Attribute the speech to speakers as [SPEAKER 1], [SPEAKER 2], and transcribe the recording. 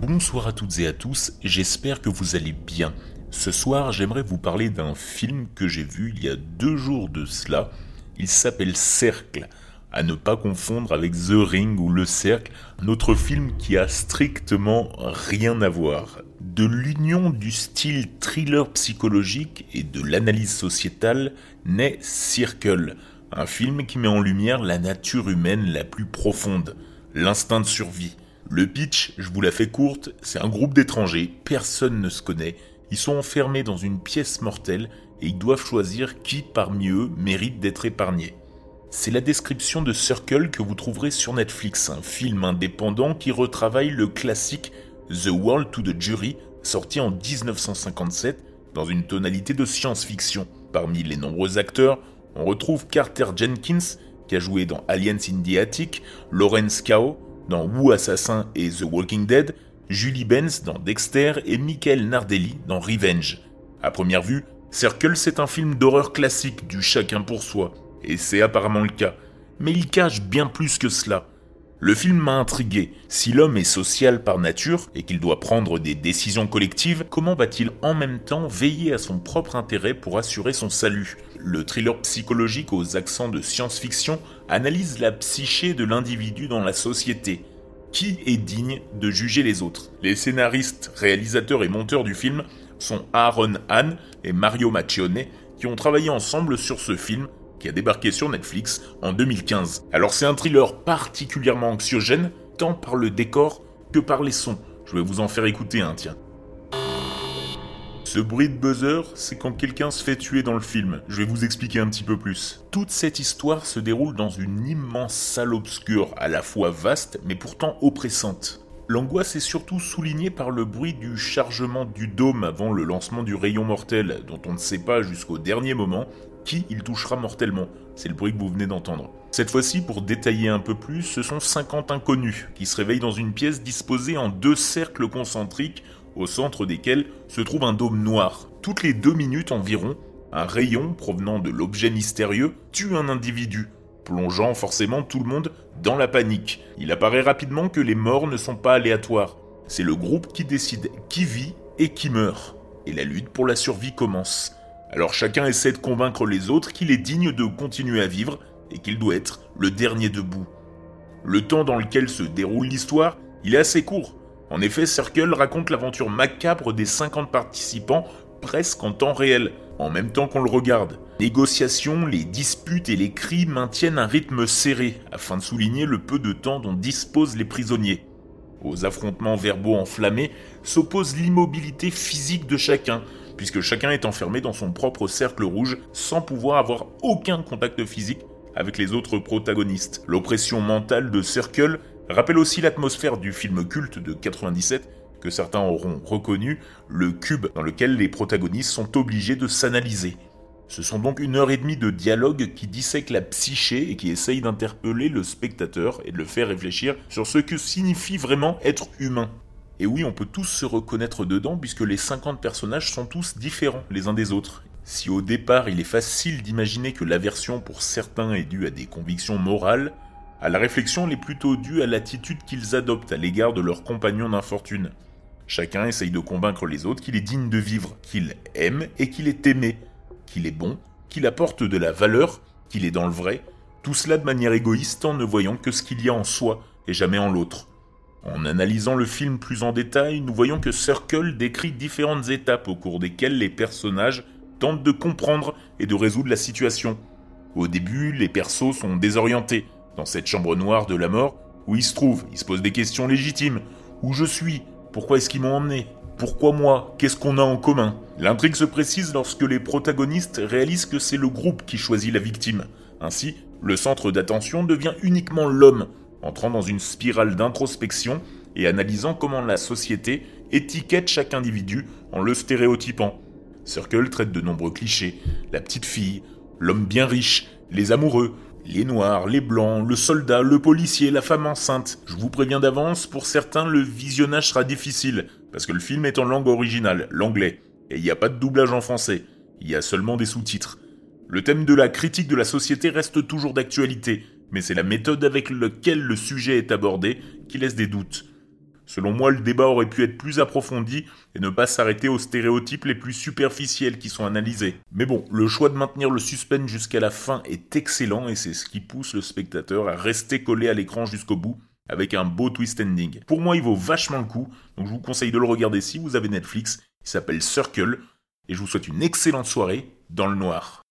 [SPEAKER 1] Bonsoir à toutes et à tous, j'espère que vous allez bien. Ce soir, j'aimerais vous parler d'un film que j'ai vu il y a deux jours de cela. Il s'appelle Cercle, à ne pas confondre avec The Ring ou Le Cercle, un autre film qui a strictement rien à voir. De l'union du style thriller psychologique et de l'analyse sociétale naît Circle, un film qui met en lumière la nature humaine la plus profonde, l'instinct de survie. Le pitch, je vous la fais courte, c'est un groupe d'étrangers, personne ne se connaît, ils sont enfermés dans une pièce mortelle et ils doivent choisir qui parmi eux mérite d'être épargné. C'est la description de Circle que vous trouverez sur Netflix, un film indépendant qui retravaille le classique The World to the Jury, sorti en 1957 dans une tonalité de science-fiction. Parmi les nombreux acteurs, on retrouve Carter Jenkins, qui a joué dans Aliens in the Attic, Lawrence Kao dans Wu Assassin et The Walking Dead, Julie Benz dans Dexter et Michael Nardelli dans Revenge. À première vue, Circle c'est un film d'horreur classique du chacun pour soi, et c'est apparemment le cas. Mais il cache bien plus que cela. Le film m'a intrigué. Si l'homme est social par nature et qu'il doit prendre des décisions collectives, comment va-t-il en même temps veiller à son propre intérêt pour assurer son salut? Le thriller psychologique aux accents de science-fiction analyse la psyché de l'individu dans la société. Qui est digne de juger les autres? Les scénaristes, réalisateurs et monteurs du film sont Aaron Hahn et Mario Macchione qui ont travaillé ensemble sur ce film qui a débarqué sur Netflix en 2015. Alors c'est un thriller particulièrement anxiogène, tant par le décor que par les sons. Je vais vous en faire écouter un, tiens. Ce bruit de buzzer, c'est quand quelqu'un se fait tuer dans le film. Je vais vous expliquer un petit peu plus. Toute cette histoire se déroule dans une immense salle obscure, à la fois vaste mais pourtant oppressante. L'angoisse est surtout soulignée par le bruit du chargement du dôme avant le lancement du rayon mortel, dont on ne sait pas jusqu'au dernier moment qui il touchera mortellement. C'est le bruit que vous venez d'entendre. Cette fois-ci, pour détailler un peu plus, ce sont 50 inconnus qui se réveillent dans une pièce disposée en deux cercles concentriques, au centre desquels se trouve un dôme noir. Toutes les deux minutes environ, un rayon provenant de l'objet mystérieux tue un individu, plongeant forcément tout le monde dans la panique. Il apparaît rapidement que les morts ne sont pas aléatoires. C'est le groupe qui décide qui vit et qui meurt. Et la lutte pour la survie commence. Alors chacun essaie de convaincre les autres qu'il est digne de continuer à vivre et qu'il doit être le dernier debout. Le temps dans lequel se déroule l'histoire, il est assez court. En effet, Circle raconte l'aventure macabre des 50 participants presque en temps réel, en même temps qu'on le regarde. Négociations, les disputes et les cris maintiennent un rythme serré afin de souligner le peu de temps dont disposent les prisonniers. Aux affrontements verbaux enflammés s'oppose l'immobilité physique de chacun, puisque chacun est enfermé dans son propre cercle rouge sans pouvoir avoir aucun contact physique avec les autres protagonistes. L'oppression mentale de Circle rappelle aussi l'atmosphère du film culte de 97 que certains auront reconnu, le cube dans lequel les protagonistes sont obligés de s'analyser. Ce sont donc une heure et demie de dialogue qui dissèque la psyché et qui essaye d'interpeller le spectateur et de le faire réfléchir sur ce que signifie vraiment être humain. Et oui, on peut tous se reconnaître dedans puisque les 50 personnages sont tous différents les uns des autres. Si au départ il est facile d'imaginer que l'aversion pour certains est due à des convictions morales, à la réflexion elle est plutôt due à l'attitude qu'ils adoptent à l'égard de leurs compagnons d'infortune. Chacun essaye de convaincre les autres qu'il est digne de vivre, qu'il aime et qu'il est aimé, qu'il est bon, qu'il apporte de la valeur, qu'il est dans le vrai, tout cela de manière égoïste en ne voyant que ce qu'il y a en soi et jamais en l'autre. En analysant le film plus en détail, nous voyons que Circle décrit différentes étapes au cours desquelles les personnages tentent de comprendre et de résoudre la situation. Au début, les persos sont désorientés dans cette chambre noire de la mort où ils se trouvent. Ils se posent des questions légitimes. Où je suis? Pourquoi est-ce qu'ils m'ont emmené? Pourquoi moi? Qu'est-ce qu'on a en commun? L'intrigue se précise lorsque les protagonistes réalisent que c'est le groupe qui choisit la victime. Ainsi, le centre d'attention devient uniquement l'homme, entrant dans une spirale d'introspection et analysant comment la société étiquette chaque individu en le stéréotypant. Circle traite de nombreux clichés, la petite fille, l'homme bien riche, les amoureux, les noirs, les blancs, le soldat, le policier, la femme enceinte. Je vous préviens d'avance, pour certains le visionnage sera difficile, parce que le film est en langue originale, l'anglais, et il n'y a pas de doublage en français, il y a seulement des sous-titres. Le thème de la critique de la société reste toujours d'actualité, mais c'est la méthode avec laquelle le sujet est abordé qui laisse des doutes. Selon moi, le débat aurait pu être plus approfondi et ne pas s'arrêter aux stéréotypes les plus superficiels qui sont analysés. Mais bon, le choix de maintenir le suspense jusqu'à la fin est excellent et c'est ce qui pousse le spectateur à rester collé à l'écran jusqu'au bout avec un beau twist ending. Pour moi, il vaut vachement le coup, donc je vous conseille de le regarder si vous avez Netflix. Il s'appelle Circle et je vous souhaite une excellente soirée dans le noir.